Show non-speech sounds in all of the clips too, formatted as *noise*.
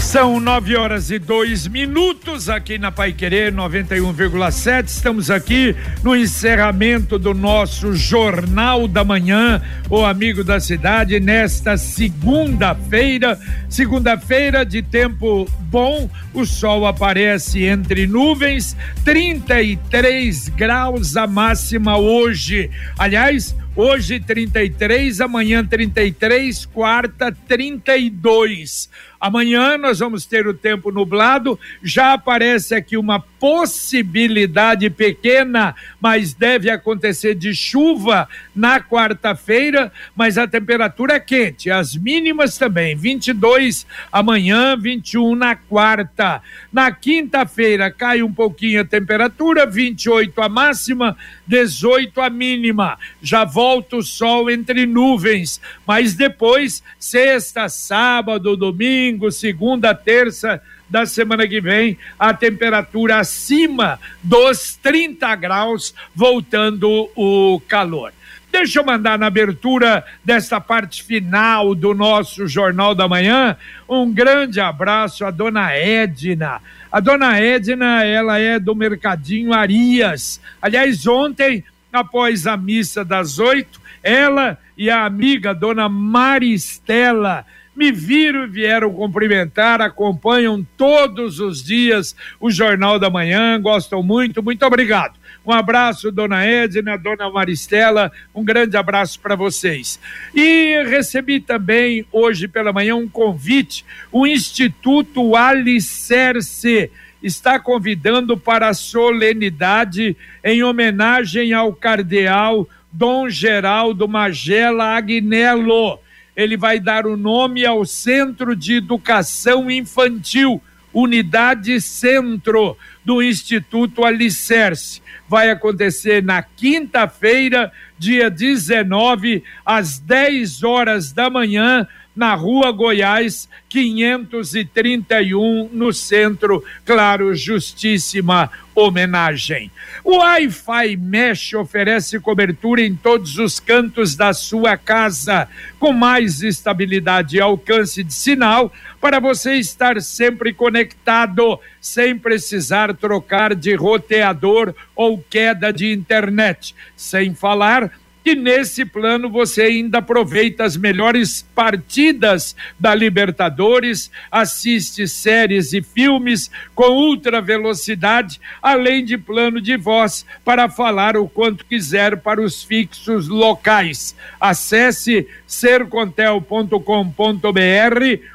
São nove horas e dois minutos aqui na Pai Querer 91,7. Estamos aqui no encerramento do nosso Jornal da Manhã, o Amigo da Cidade, nesta segunda-feira. Segunda-feira de tempo bom, o sol aparece entre nuvens, 33 graus a máxima hoje. Aliás, Hoje 33, amanhã 33, quarta 32. Amanhã nós vamos ter o tempo nublado. Já aparece aqui uma possibilidade pequena, mas deve acontecer de chuva na quarta-feira. Mas a temperatura é quente, as mínimas também: 22 amanhã, 21 na quarta. Na quinta-feira cai um pouquinho a temperatura, 28 a máxima, 18 a mínima. Já volta o sol entre nuvens, mas depois, sexta, sábado, domingo domingo, segunda, terça da semana que vem, a temperatura acima dos 30 graus, voltando o calor. Deixa eu mandar na abertura desta parte final do nosso Jornal da Manhã um grande abraço à dona Edna. A dona Edna, ela é do Mercadinho Arias. Aliás, ontem, após a missa das oito, ela e a amiga dona Maristela me viram vieram cumprimentar, acompanham todos os dias o Jornal da Manhã, gostam muito, muito obrigado. Um abraço, dona Edna, dona Maristela, um grande abraço para vocês. E recebi também hoje pela manhã um convite, o Instituto Alicerce está convidando para a solenidade em homenagem ao cardeal Dom Geraldo Magela Agnello ele vai dar o nome ao Centro de Educação Infantil, Unidade Centro do Instituto Alicerce. Vai acontecer na quinta-feira, dia 19, às 10 horas da manhã, na Rua Goiás, 531, no centro. Claro, justíssima homenagem. O Wi-Fi Mesh oferece cobertura em todos os cantos da sua casa, com mais estabilidade e alcance de sinal para você estar sempre conectado, sem precisar trocar de roteador ou queda de internet. Sem falar e nesse plano você ainda aproveita as melhores partidas da Libertadores, assiste séries e filmes com ultra velocidade, além de plano de voz para falar o quanto quiser para os fixos locais. Acesse sercontel.com.br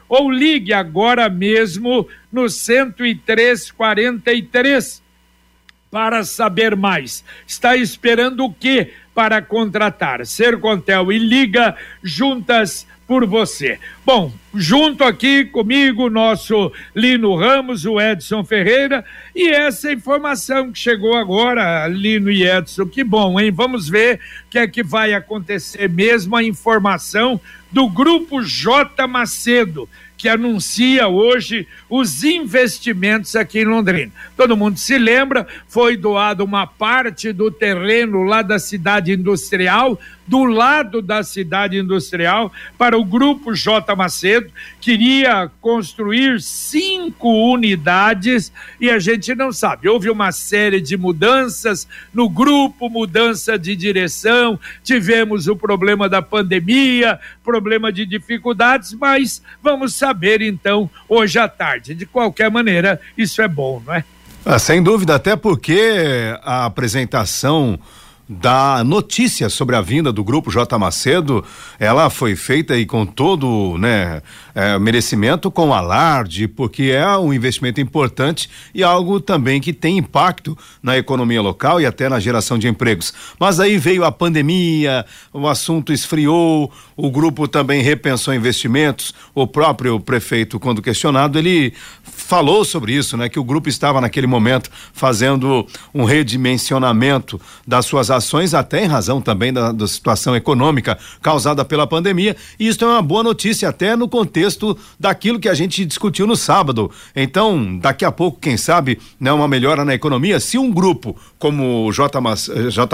ou ligue agora mesmo no 10343 para saber mais. Está esperando o quê? Para contratar. Sercontel e Liga juntas por você. Bom, junto aqui comigo, nosso Lino Ramos, o Edson Ferreira, e essa informação que chegou agora, Lino e Edson, que bom, hein? Vamos ver o que é que vai acontecer mesmo, a informação do Grupo J Macedo que anuncia hoje os investimentos aqui em Londrina. Todo mundo se lembra, foi doado uma parte do terreno lá da cidade industrial do lado da cidade industrial para o grupo J. Macedo, queria construir cinco unidades e a gente não sabe. Houve uma série de mudanças no grupo, mudança de direção, tivemos o problema da pandemia, problema de dificuldades, mas vamos saber então hoje à tarde. De qualquer maneira, isso é bom, não é? Ah, sem dúvida, até porque a apresentação da notícia sobre a vinda do grupo J Macedo, ela foi feita e com todo, né, é, merecimento, com alarde, porque é um investimento importante e algo também que tem impacto na economia local e até na geração de empregos. Mas aí veio a pandemia, o assunto esfriou, o grupo também repensou investimentos. O próprio prefeito, quando questionado, ele falou sobre isso, né, que o grupo estava naquele momento fazendo um redimensionamento das suas ações, até em razão também da, da situação econômica causada pela pandemia. E isso é uma boa notícia, até no contexto daquilo que a gente discutiu no sábado. Então, daqui a pouco, quem sabe, né, uma melhora na economia. Se um grupo como o J.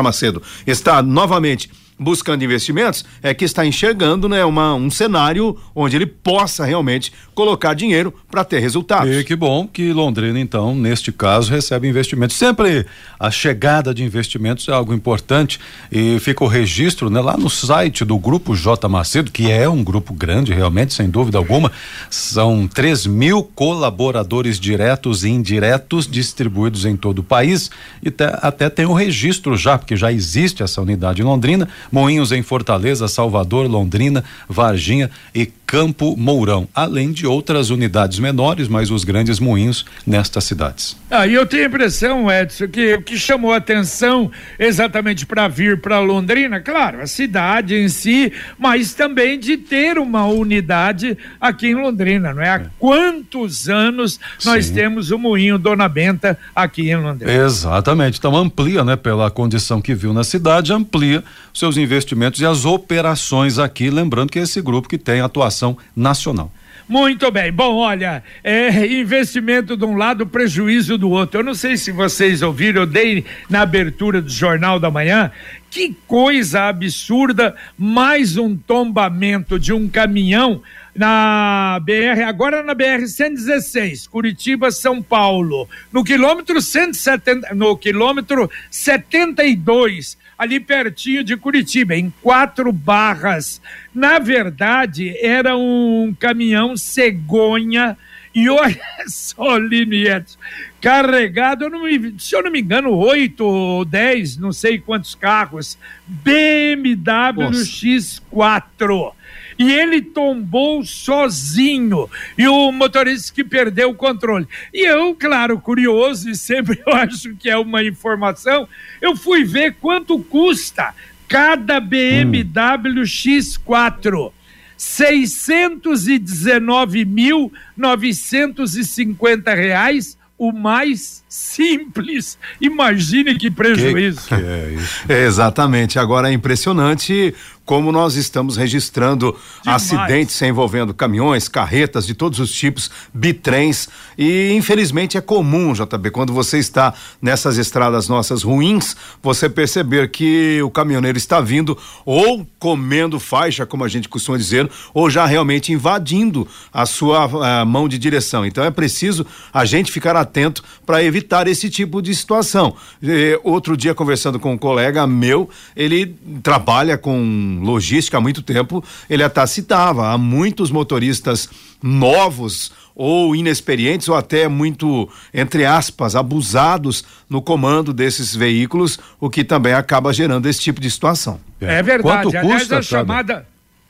Macedo está novamente buscando investimentos é que está enxergando né, uma, um cenário onde ele possa realmente colocar dinheiro para ter resultados. E que bom que Londrina, então, neste caso, recebe investimentos. Sempre a chegada de investimentos é algo importante e fica o registro né, lá no site do Grupo J Macedo, que é um grupo grande, realmente, sem dúvida alguma. São 3 mil colaboradores diretos e indiretos distribuídos em todo o país e até, tem o registro já, porque já existe essa unidade em Londrina Moinhos em Fortaleza, Salvador, Londrina, Varginha e Campo Mourão, além de outras unidades menores, mas os grandes moinhos nestas cidades. Ah, e eu tenho a impressão, Edson, que o que chamou a atenção exatamente para vir para Londrina, claro, a cidade em si, mas também de ter uma unidade aqui em Londrina, não é? Há é. quantos anos nós Sim. temos o moinho Dona Benta aqui em Londrina? Exatamente, então amplia, né, pela condição que viu na cidade, amplia seus investimentos e as operações aqui, lembrando que é esse grupo que tem atuação nacional. Muito bem. Bom, olha, é investimento de um lado, prejuízo do outro. Eu não sei se vocês ouviram, eu dei na abertura do Jornal da Manhã. Que coisa absurda! Mais um tombamento de um caminhão na BR, agora na BR 116, Curitiba, São Paulo, no quilômetro 170, no quilômetro 72, ali pertinho de Curitiba, em quatro barras. Na verdade, era um caminhão cegonha. E *laughs* olha só, Linieto, carregado, eu não me, se eu não me engano, oito ou dez, não sei quantos carros, BMW Nossa. X4 e ele tombou sozinho. E o motorista que perdeu o controle. E eu, claro, curioso, e sempre *laughs* eu acho que é uma informação, eu fui ver quanto custa cada BMW hum. X4. 619.950 reais o mais simples. Imagine que prejuízo. Que, que é isso? É, exatamente. Agora é impressionante como nós estamos registrando Demais. acidentes envolvendo caminhões, carretas de todos os tipos, bitrens e infelizmente é comum, JB, quando você está nessas estradas nossas ruins, você perceber que o caminhoneiro está vindo ou comendo faixa, como a gente costuma dizer, ou já realmente invadindo a sua a mão de direção. Então é preciso a gente ficar atento para evitar esse tipo de situação. E, outro dia conversando com um colega meu, ele trabalha com logística há muito tempo, ele até citava, há muitos motoristas novos ou inexperientes ou até muito, entre aspas, abusados no comando desses veículos, o que também acaba gerando esse tipo de situação. É, é verdade. Quanto Aliás, custa, a chamada.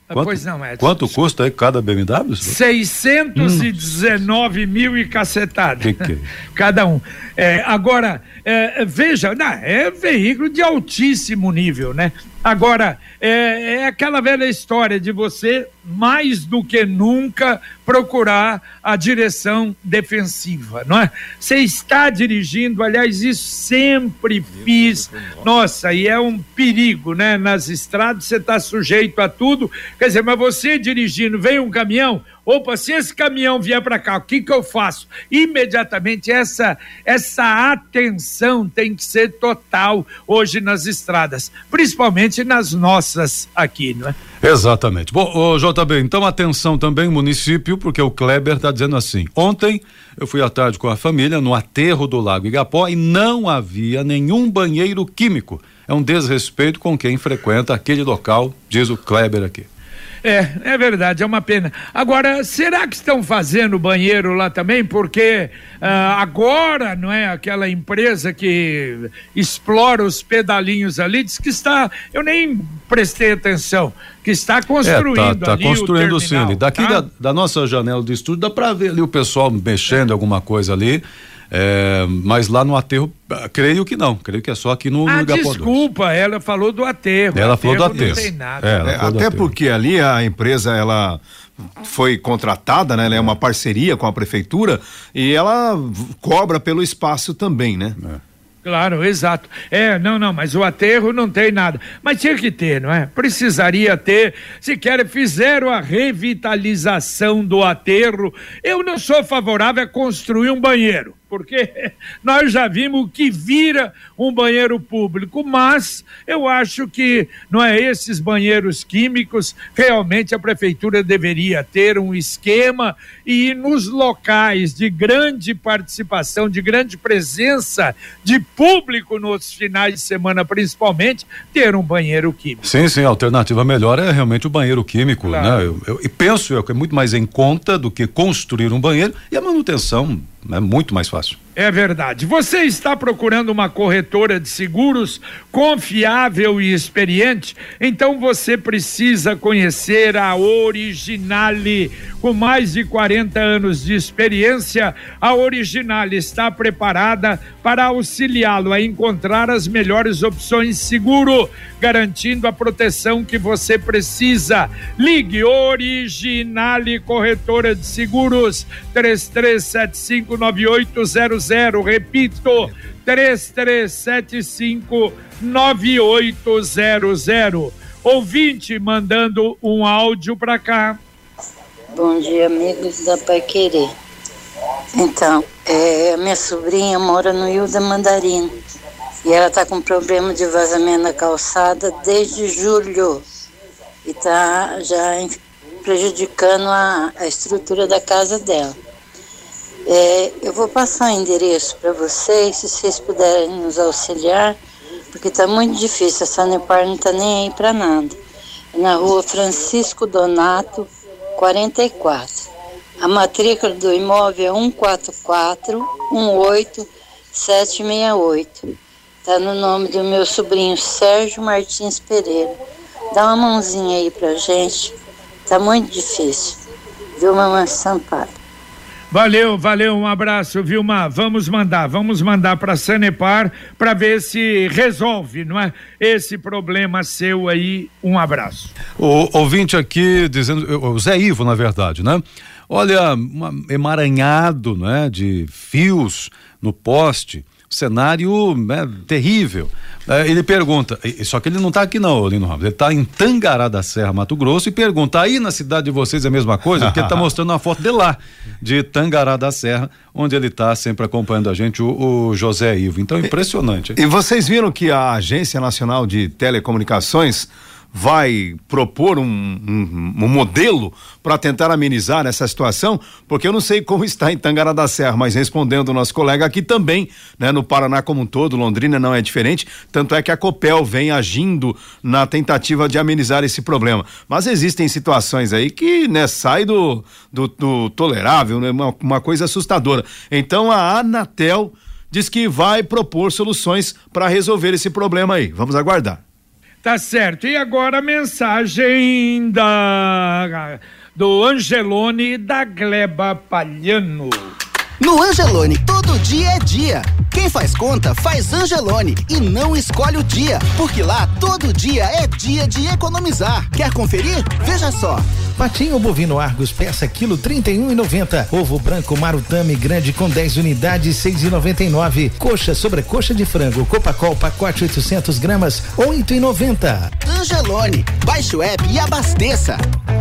Quanto, pois não, Edson. Quanto custa aí cada BMW? 619 hum. mil e cacetada. Que que é? *laughs* Cada um. É, agora, é, veja, não, é veículo de altíssimo nível, né? Agora, é, é, aquela velha história de você, mais do que nunca, procurar a direção defensiva, não é? Você está dirigindo, aliás, isso sempre fiz. Nossa, e é um perigo, né? Nas estradas você está sujeito a tudo. Quer dizer, mas você dirigindo, vem um caminhão, Opa, se esse caminhão vier para cá, o que que eu faço? Imediatamente essa essa atenção tem que ser total hoje nas estradas, principalmente nas nossas aqui, não é? Exatamente. Bom, ô, JB, então atenção também município, porque o Kleber está dizendo assim: ontem eu fui à tarde com a família no aterro do Lago Igapó e não havia nenhum banheiro químico. É um desrespeito com quem frequenta aquele local, diz o Kleber aqui. É, é verdade, é uma pena. Agora, será que estão fazendo banheiro lá também? Porque ah, agora, não é? Aquela empresa que explora os pedalinhos ali, diz que está. Eu nem prestei atenção, que está construindo. É, tá, tá construindo o terminal, sim. Daqui tá? da, da nossa janela do estúdio dá para ver ali o pessoal mexendo é. alguma coisa ali. É, mas lá no aterro, creio que não, creio que é só aqui no, ah, no Desculpa, ela falou do aterro. Ela aterro falou do aterro. Não tem nada. É, até porque ali a empresa, ela foi contratada, né? Ela é uma parceria com a prefeitura e ela cobra pelo espaço também, né? É. Claro, exato. É, não, não, mas o aterro não tem nada. Mas tinha que ter, não é? Precisaria ter. Se quer, fizeram a revitalização do aterro. Eu não sou favorável a construir um banheiro porque *laughs* nós já vimos o que vira um banheiro público, mas eu acho que não é esses banheiros químicos, realmente a prefeitura deveria ter um esquema e nos locais de grande participação, de grande presença de público nos finais de semana, principalmente, ter um banheiro químico. Sim, sim, a alternativa melhor é realmente o banheiro químico, claro. né? Eu, eu, e penso eu que é muito mais em conta do que construir um banheiro e a manutenção é muito mais fácil. É verdade. Você está procurando uma corretora de seguros confiável e experiente? Então você precisa conhecer a Originale. Com mais de 40 anos de experiência, a Originale está preparada para auxiliá-lo a encontrar as melhores opções seguro, garantindo a proteção que você precisa. Ligue Originale Corretora de Seguros 33759800. Repito, 33759800. Ouvinte mandando um áudio para cá. Bom dia, amigos da Pai Querer. Então, é, minha sobrinha mora no Rio da Mandarina e ela está com problema de vazamento na calçada desde julho e está já prejudicando a, a estrutura da casa dela. É, eu vou passar o endereço para vocês, se vocês puderem nos auxiliar, porque está muito difícil, a Sanepar não está nem aí para nada. É na rua Francisco Donato, 44. A matrícula do imóvel é 144 18768. Está no nome do meu sobrinho Sérgio Martins Pereira. Dá uma mãozinha aí pra gente. Tá muito difícil. Viu, mamãe Sampaio? Valeu, valeu, um abraço, Vilma. Vamos mandar, vamos mandar para Sanepar para ver se resolve, não é? Esse problema seu aí. Um abraço. O ouvinte aqui dizendo, o Zé Ivo, na verdade, né? Olha, um emaranhado né, de fios no poste, cenário né, terrível. É, ele pergunta, só que ele não está aqui não, Lino Ramos, ele está em Tangará da Serra, Mato Grosso, e pergunta, aí na cidade de vocês é a mesma coisa? Porque ele está *laughs* mostrando uma foto de lá, de Tangará da Serra, onde ele está sempre acompanhando a gente, o, o José Ivo. Então, impressionante. E, e vocês viram que a Agência Nacional de Telecomunicações vai propor um, um, um modelo para tentar amenizar essa situação? Porque eu não sei como está em Tangará da Serra, mas respondendo o nosso colega aqui também, né, no Paraná como um todo, Londrina não é diferente, tanto é que a Copel vem agindo na tentativa de amenizar esse problema. Mas existem situações aí que, né, sai do, do, do tolerável, né, uma, uma coisa assustadora. Então a Anatel diz que vai propor soluções para resolver esse problema aí. Vamos aguardar. Tá certo. E agora a mensagem da do Angelone da Gleba Palhano. No Angelone, todo dia é dia. Quem faz conta, faz Angelone e não escolhe o dia, porque lá todo dia é dia de economizar. Quer conferir? Veja só. Patinho bovino Argos peça quilo trinta e um e noventa. Ovo branco Marutame grande com 10 unidades seis e noventa e nove. Coxa sobre coxa de frango Copacol pacote 800 gramas oito e noventa. Angelone, baixe o app e abasteça.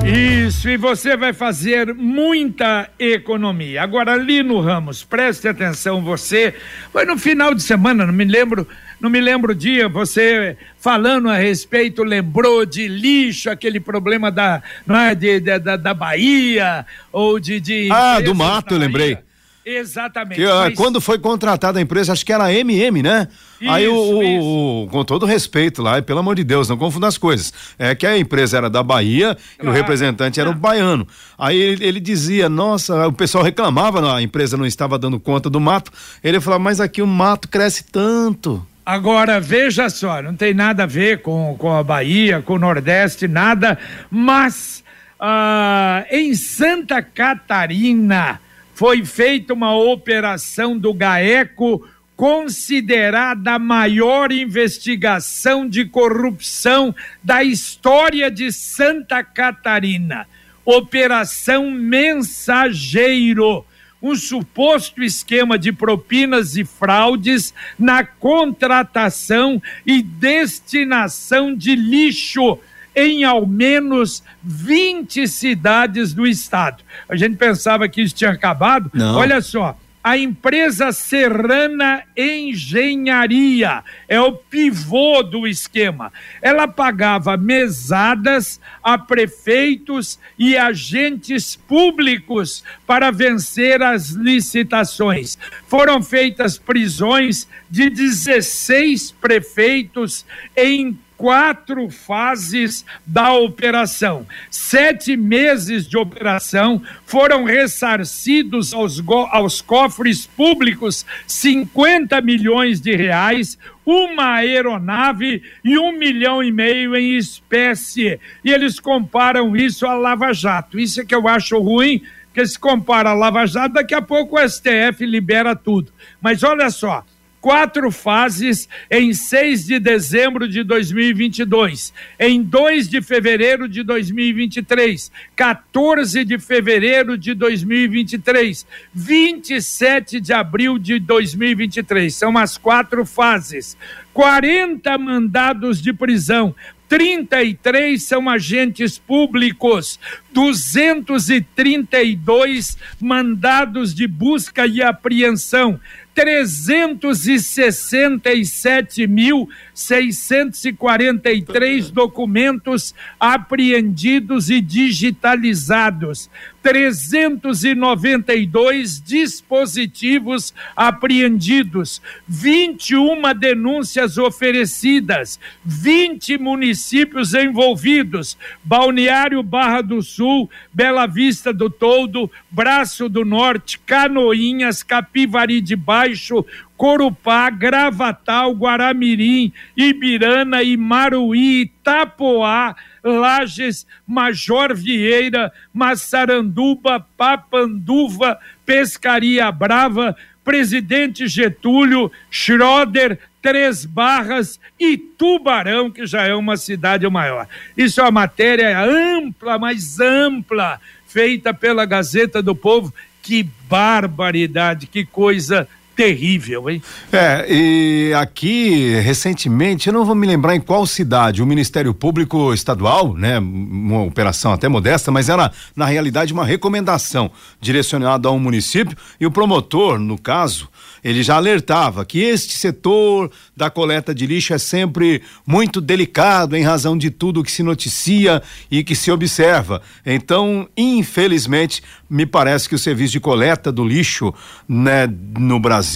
Isso, e você vai fazer muita economia. Agora, Lino Ramos, preste atenção, você. Foi no final de semana, não me lembro, não me lembro o dia, você falando a respeito, lembrou de lixo, aquele problema da, não é, de, de da, da Bahia, ou de. de ah, do mato, eu lembrei. Exatamente. Que, mas... Quando foi contratada a empresa, acho que era a MM, né? Isso, Aí o, o, o, com todo respeito lá, pelo amor de Deus, não confunda as coisas. É que a empresa era da Bahia claro. e o representante era o baiano. Aí ele, ele, dizia, nossa, o pessoal reclamava, a empresa não estava dando conta do mato. Ele falava, mas aqui o mato cresce tanto. Agora, veja só, não tem nada a ver com, com a Bahia, com o Nordeste, nada, mas ah, em Santa Catarina foi feita uma operação do GAECO considerada a maior investigação de corrupção da história de Santa Catarina. Operação Mensageiro um suposto esquema de propinas e fraudes na contratação e destinação de lixo em ao menos 20 cidades do estado. A gente pensava que isso tinha acabado. Não. Olha só, a empresa Serrana Engenharia é o pivô do esquema. Ela pagava mesadas a prefeitos e agentes públicos para vencer as licitações. Foram feitas prisões de 16 prefeitos em quatro fases da operação. Sete meses de operação foram ressarcidos aos, aos cofres públicos 50 milhões de reais, uma aeronave e um milhão e meio em espécie. E eles comparam isso a Lava Jato. Isso é que eu acho ruim, que se compara a Lava Jato, daqui a pouco o STF libera tudo. Mas olha só, quatro fases em 6 de dezembro de 2022, em 2 de fevereiro de 2023, 14 de fevereiro de 2023, 27 de abril de 2023. São as quatro fases. 40 mandados de prisão, 33 são agentes públicos, 232 mandados de busca e apreensão, 367.643 documentos apreendidos e digitalizados, 392 dispositivos apreendidos, 21 denúncias oferecidas, 20 municípios envolvidos: Balneário Barra do Sul, Bela Vista do Toldo, Braço do Norte, Canoinhas, Capivari de Baixo, Corupá, Gravatal, Guaramirim, Ibirana, Imaruí, Itapoá, Lages, Major Vieira, Massaranduba, Papanduva, Pescaria Brava, Presidente Getúlio, Schroeder, Três Barras e Tubarão, que já é uma cidade maior. Isso é uma matéria ampla, mais ampla, feita pela Gazeta do Povo. Que barbaridade, que coisa terrível, hein? É, e aqui, recentemente, eu não vou me lembrar em qual cidade, o Ministério Público Estadual, né, uma operação até modesta, mas era, na realidade, uma recomendação direcionada a um município, e o promotor, no caso, ele já alertava que este setor da coleta de lixo é sempre muito delicado em razão de tudo que se noticia e que se observa. Então, infelizmente, me parece que o serviço de coleta do lixo né, no Brasil,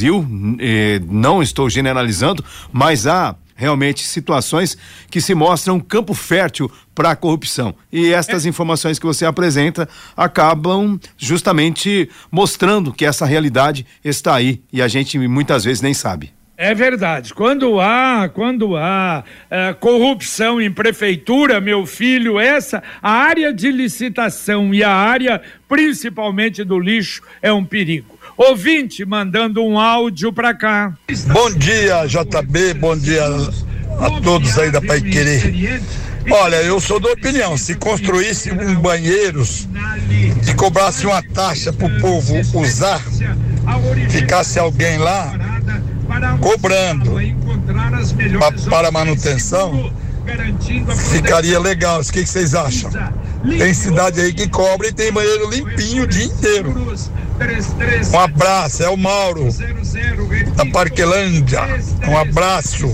eh, não estou generalizando, mas há realmente situações que se mostram campo fértil para a corrupção. E estas é. informações que você apresenta acabam justamente mostrando que essa realidade está aí e a gente muitas vezes nem sabe. É verdade. Quando há, quando há é, corrupção em prefeitura, meu filho, essa a área de licitação e a área principalmente do lixo é um perigo. Ouvinte mandando um áudio para cá. Bom dia, JB. Bom dia a todos aí da Pai Querer. Olha, eu sou da opinião, se construísse um banheiros e cobrasse uma taxa para o povo usar, ficasse alguém lá cobrando para manutenção, ficaria legal. O que, vocês acham? Tem cidade aí que cobra e tem banheiro limpinho o dia inteiro. Um abraço, é o Mauro, da Parquelândia. Um abraço.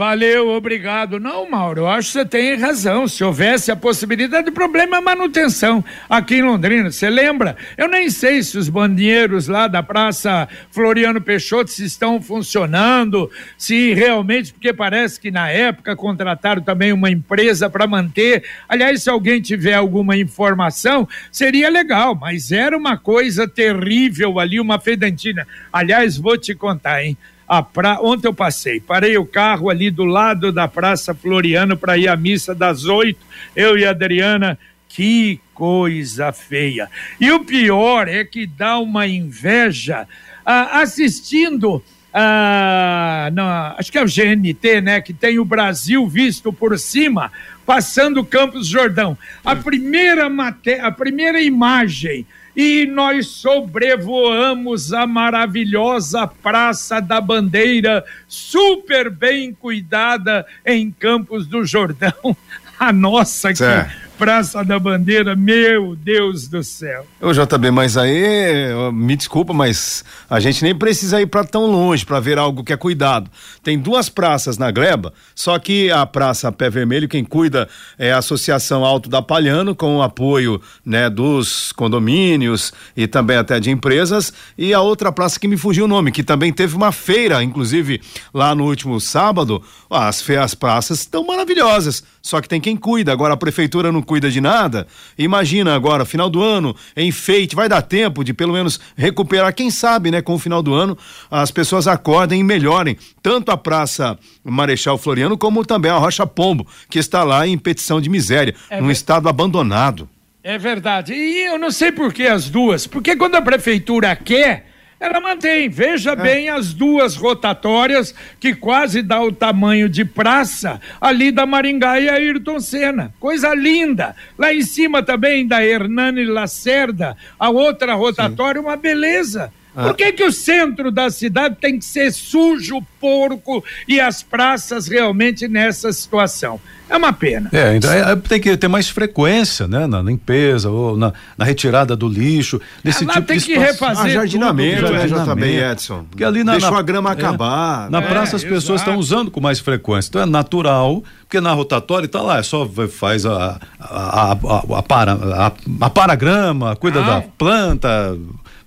Valeu, obrigado. Não, Mauro, eu acho que você tem razão. Se houvesse a possibilidade, o problema é manutenção aqui em Londrina. Você lembra? Eu nem sei se os banheiros lá da Praça Floriano Peixoto se estão funcionando, se realmente, porque parece que na época contrataram também uma empresa para manter. Aliás, se alguém tiver alguma informação, seria legal, mas era uma coisa terrível ali, uma fedentina. Aliás, vou te contar, hein? A pra... Ontem eu passei, parei o carro ali do lado da Praça Floriano para ir à missa das oito, eu e a Adriana. Que coisa feia. E o pior é que dá uma inveja ah, assistindo. Ah, na, acho que é o GNT, né? Que tem o Brasil visto por cima, passando Campos Jordão. A primeira, maté a primeira imagem e nós sobrevoamos a maravilhosa Praça da Bandeira, super bem cuidada em Campos do Jordão. *laughs* A nossa que Praça da Bandeira, meu Deus do céu. Ô JB, mas aí, me desculpa, mas a gente nem precisa ir para tão longe para ver algo que é cuidado. Tem duas praças na Gleba, só que a Praça Pé Vermelho, quem cuida é a Associação Alto da Palhano, com o apoio, né, dos condomínios e também até de empresas, e a outra praça que me fugiu o nome, que também teve uma feira, inclusive lá no último sábado, as, as praças estão maravilhosas, só que tem quem cuida, agora a prefeitura não cuida de nada. Imagina agora, final do ano, enfeite, vai dar tempo de pelo menos recuperar, quem sabe, né, com o final do ano, as pessoas acordem e melhorem tanto a Praça Marechal Floriano como também a Rocha Pombo, que está lá em petição de miséria, é num estado abandonado. É verdade. E eu não sei por que as duas, porque quando a prefeitura quer, ela mantém. Veja é. bem as duas rotatórias que quase dá o tamanho de praça ali da Maringá e Ayrton Senna. Coisa linda. Lá em cima também da Hernani Lacerda, a outra rotatória, Sim. uma beleza. Ah. Por que, que o centro da cidade tem que ser sujo, porco e as praças realmente nessa situação? É uma pena. É, então, é, tem que ter mais frequência, né? Na limpeza ou na, na retirada do lixo, desse ah, tipo tem de que refazer. Ah, jardinamento, tudo, né, JB Edson? Porque ali na, Deixou na, a grama é, acabar. Na né? praça as pessoas estão usando com mais frequência. Então é natural, porque na rotatória está lá, é só faz a, a, a, a, a para, a, a paragrama, cuida ah. da planta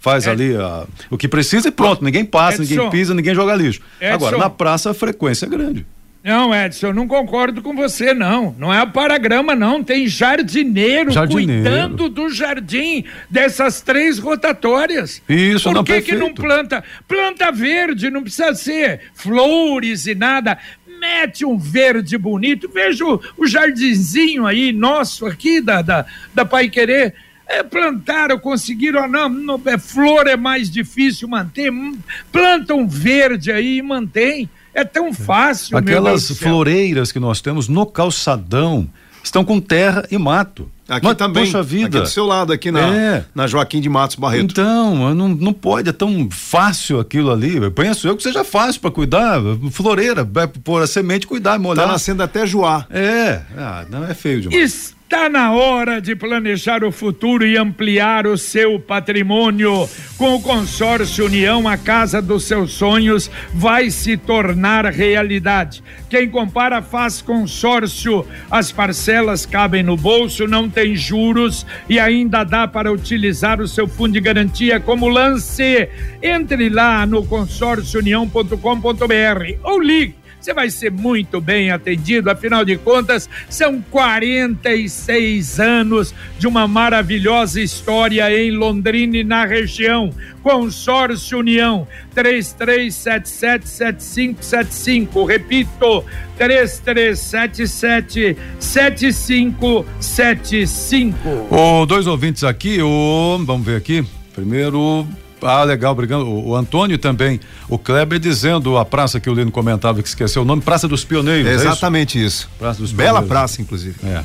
faz é. ali a, o que precisa e pronto, ninguém passa, Edson. ninguém pisa, ninguém joga lixo. Edson. Agora, na praça a frequência é grande. Não, Edson, eu não concordo com você, não. Não é a paragrama, não. Tem jardineiro, jardineiro. cuidando do jardim dessas três rotatórias. Isso, Por não, que, que não planta? Planta verde, não precisa ser flores e nada. Mete um verde bonito. Veja o, o jardinzinho aí, nosso aqui da, da, da Pai Querer. É, plantaram, conseguiram, não, não, é, flor é mais difícil manter. Hum, planta um verde aí e mantém. É tão fácil, Aquelas floreiras que nós temos no calçadão estão com terra e mato. Aqui Mas, também, poxa vida. aqui do seu lado, aqui na, é. na Joaquim de Matos Barreto. Então, não, não pode, é tão fácil aquilo ali. Eu penso eu que seja fácil para cuidar. Floreira, pôr a semente, cuidar, molhar. Tá nascendo até joar. É, ah, não é feio demais. Isso Está na hora de planejar o futuro e ampliar o seu patrimônio. Com o consórcio União, a casa dos seus sonhos vai se tornar realidade. Quem compara faz consórcio. As parcelas cabem no bolso, não tem juros e ainda dá para utilizar o seu fundo de garantia como lance. Entre lá no consórciounião.com.br ou ligue você vai ser muito bem atendido, afinal de contas, são 46 anos de uma maravilhosa história em Londrina e na região. Consórcio União, 33777575. Repito, 33777575. Ô, dois ouvintes aqui, o, vamos ver aqui. Primeiro, ah, legal, obrigado. O, o, Antônio também. O Kleber dizendo a praça que o Lino comentava que esqueceu o nome, Praça dos Pioneiros. É exatamente isso? isso? Praça dos Bela praça, inclusive. É.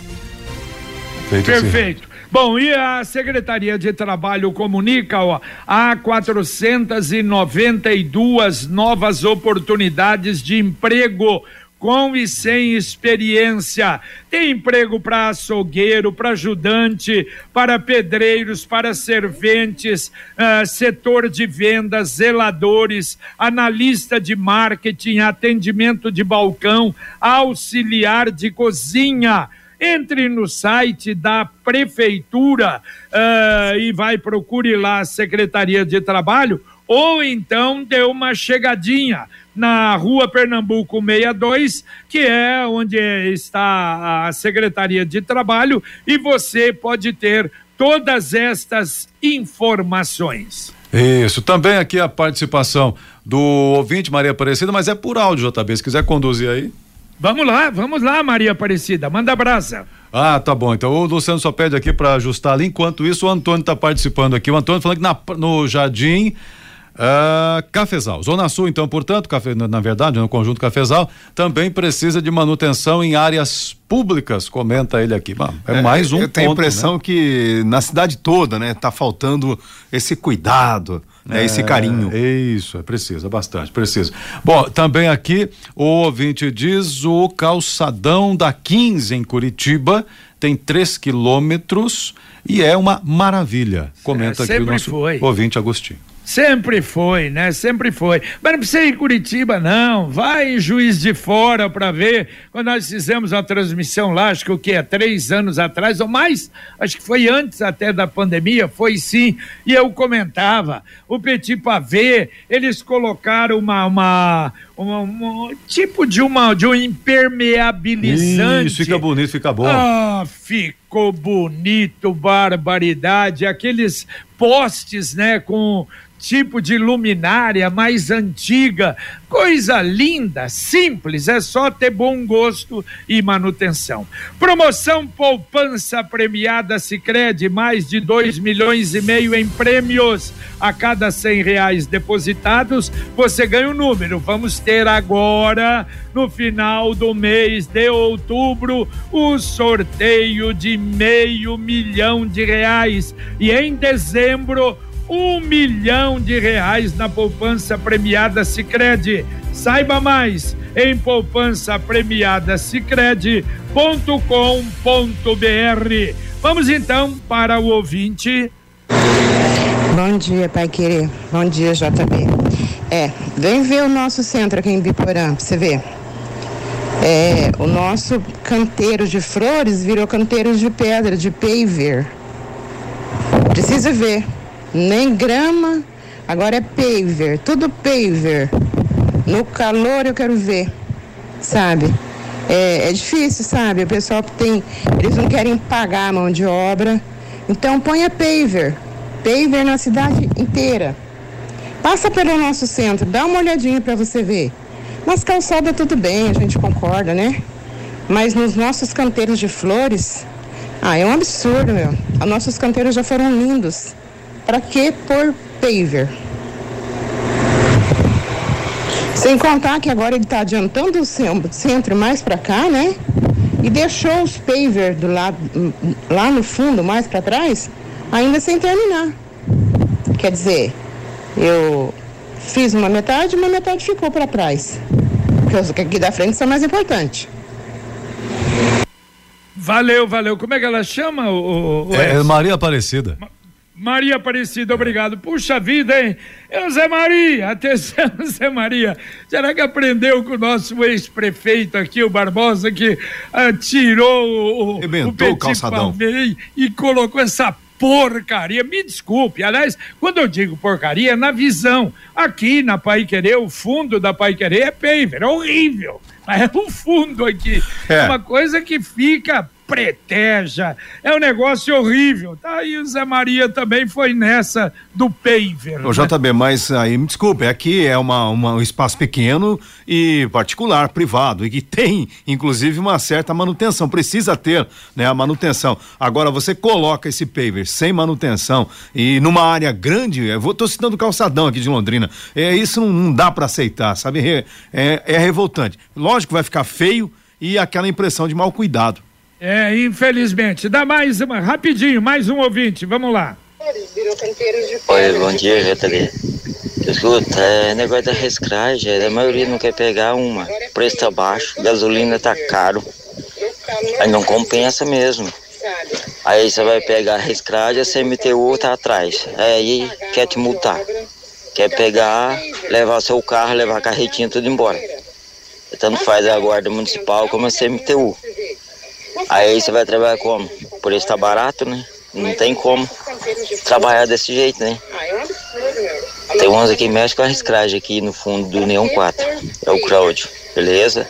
Feito assim. Perfeito. Assim. Bom, e a Secretaria de Trabalho comunica, ó, há 492 novas oportunidades de emprego com e sem experiência. Tem emprego para açougueiro, para ajudante, para pedreiros, para serventes, uh, setor de vendas, zeladores, analista de marketing, atendimento de balcão, auxiliar de cozinha. Entre no site da prefeitura uh, e vai procure lá a Secretaria de Trabalho ou então dê uma chegadinha na rua Pernambuco 62, que é onde está a Secretaria de Trabalho, e você pode ter todas estas informações. Isso, também aqui a participação do ouvinte Maria Aparecida, mas é por áudio, JB, se quiser conduzir aí. Vamos lá, vamos lá, Maria Aparecida, manda abraça. Ah, tá bom. Então o Luciano só pede aqui para ajustar ali. Enquanto isso, o Antônio está participando aqui. O Antônio falando que na, no Jardim Uh, Cafezal, Zona Sul, então, portanto, cafe, na, verdade, no conjunto Cafezal, também precisa de manutenção em áreas públicas, comenta ele aqui. Bom, é, é, mais um Eu tenho a ponto, impressão né? que na cidade toda, né, tá faltando esse cuidado, né, esse carinho. É isso, é precisa, bastante, precisa. Bom, também aqui o ouvinte diz o calçadão da 15 em Curitiba tem 3 quilômetros e é uma maravilha. Comenta É, aqui o nosso foi. ouvinte Agostinho. Sempre foi, né? Sempre foi. Mas não precisa ir em Curitiba, não. Vai em Juiz de Fora para ver. Quando nós fizemos a transmissão lá, acho que o que é três anos atrás ou mais, acho que foi antes até da pandemia, foi sim. E eu comentava, o Petit Pavé, eles colocaram uma, uma, uma- um tipo de uma de um impermeabilizante. Isso, fica bonito, fica bom. Ah, ficou bonito, barbaridade. Aqueles postes, né, com tipo de luminária mais antiga, coisa linda, simples, é só ter bom gosto e manutenção. Promoção Poupança Premiada Sicredi mais de 2 milhões e meio em prêmios. A cada cem reais depositados, você ganha um número. Vamos ter agora, no final do mês de outubro, o sorteio de meio milhão de reais. E em dezembro, um milhão de reais na poupança premiada Sicredi. Saiba mais em poupança premiada Sicredi.com.br. Vamos então para o ouvinte. Bom dia, Pai Querer. Bom dia, JB. É, vem ver o nosso centro aqui em Biporã, pra você ver. É, o nosso canteiro de flores virou canteiro de pedra, de paver. Precisa ver. Nem grama, agora é paver, tudo paver. No calor eu quero ver, sabe? É, é difícil, sabe? O pessoal tem, eles não querem pagar a mão de obra. Então ponha paver, paver na cidade inteira. Passa pelo nosso centro, dá uma olhadinha para você ver. Nas calçadas tudo bem, a gente concorda, né? Mas nos nossos canteiros de flores, ah, é um absurdo, meu. Os nossos canteiros já foram lindos. Pra que pôr paver? Sem contar que agora ele está adiantando o cen- centro mais para cá, né? E deixou os paver do lado, lá no fundo, mais para trás, ainda sem terminar. Quer dizer, eu fiz uma metade, uma metade ficou para trás. Porque os que aqui da frente são mais importantes. Valeu, valeu. Como é que ela chama? O, o- o É? Maria Aparecida. Maria Aparecida, obrigado. Puxa vida, hein? Eu, Zé Maria, atenção, *laughs* Zé Maria. Será que aprendeu com o nosso ex-prefeito aqui, o Barbosa, que ah, tirou o, o, Arrebentou Petit o calçadão. Pavê e colocou essa porcaria? Me desculpe, aliás, quando eu digo porcaria, é na visão. Aqui na Pai Querer, o fundo da Pai Querer é paver, é horrível. Mas é o fundo aqui. É. É uma coisa que fica preteja. É um negócio horrível. Tá aí o Zé Maria também foi nessa do paver. Ô, né? JB, mas aí me desculpe, aqui é uma, uma- um espaço pequeno e particular, privado, e que tem, inclusive, uma certa manutenção, precisa ter, né, a manutenção. Agora, você coloca esse paver sem manutenção e numa área grande, eu vou, tô citando o calçadão aqui de Londrina, é, isso não, não dá para aceitar, sabe? É, é, é revoltante. Lógico que vai ficar feio e aquela impressão de mau cuidado. É, infelizmente. Dá mais uma, rapidinho, mais um ouvinte, vamos lá. Oi, bom dia, JB. Escuta, é negócio da reciclagem, a maioria não quer pegar uma. O preço tá baixo, gasolina tá caro. Aí não compensa mesmo. Aí você vai pegar a reciclagem, a CMTU tá atrás. Aí quer te multar. Quer pegar, levar seu carro, levar a carretinha tudo embora. Tanto faz a guarda municipal como a CMTU. Aí você vai trabalhar como? O preço tá barato, né? Não tem como trabalhar desse jeito, né? Tem uns aqui que mexe com a reciclagem aqui no fundo do Neon 4. É o Cláudio, beleza?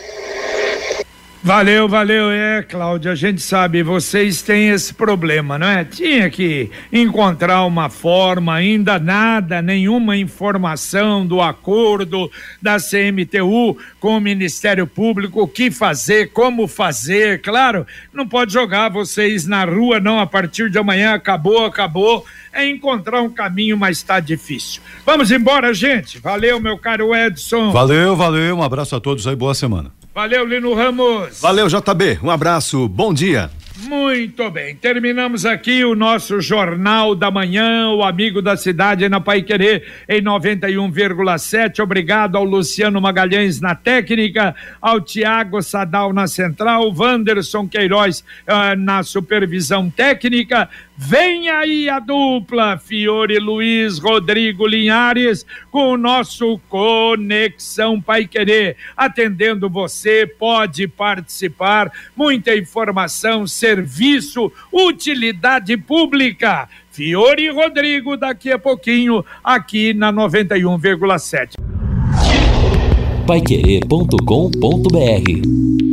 Valeu, valeu. É, Cláudia, a gente sabe, vocês têm esse problema, não é? Tinha que encontrar uma forma, ainda nada, nenhuma informação do acordo da CMTU com o Ministério Público, o que fazer, como fazer. Claro, não pode jogar vocês na rua, não, a partir de amanhã acabou, acabou. É encontrar um caminho, mas está difícil. Vamos embora, gente. Valeu, meu caro Edson. Valeu, valeu. Um abraço a todos aí, boa semana. Valeu, Lino Ramos. Valeu, JB. Um abraço, bom dia. Muito bem, terminamos aqui o nosso Jornal da Manhã, o amigo da cidade na Pai Querer em 91,7. Obrigado ao Luciano Magalhães na técnica, ao Tiago Sadal na central, Wanderson Queiroz uh, na supervisão técnica. Vem aí a dupla Fiore Luiz Rodrigo Linhares com o nosso Conexão Pai Querer. Atendendo você, pode participar. Muita informação, serviço, utilidade pública. Fiore Rodrigo, daqui a pouquinho, aqui na 91,7. Paiquerê.com.br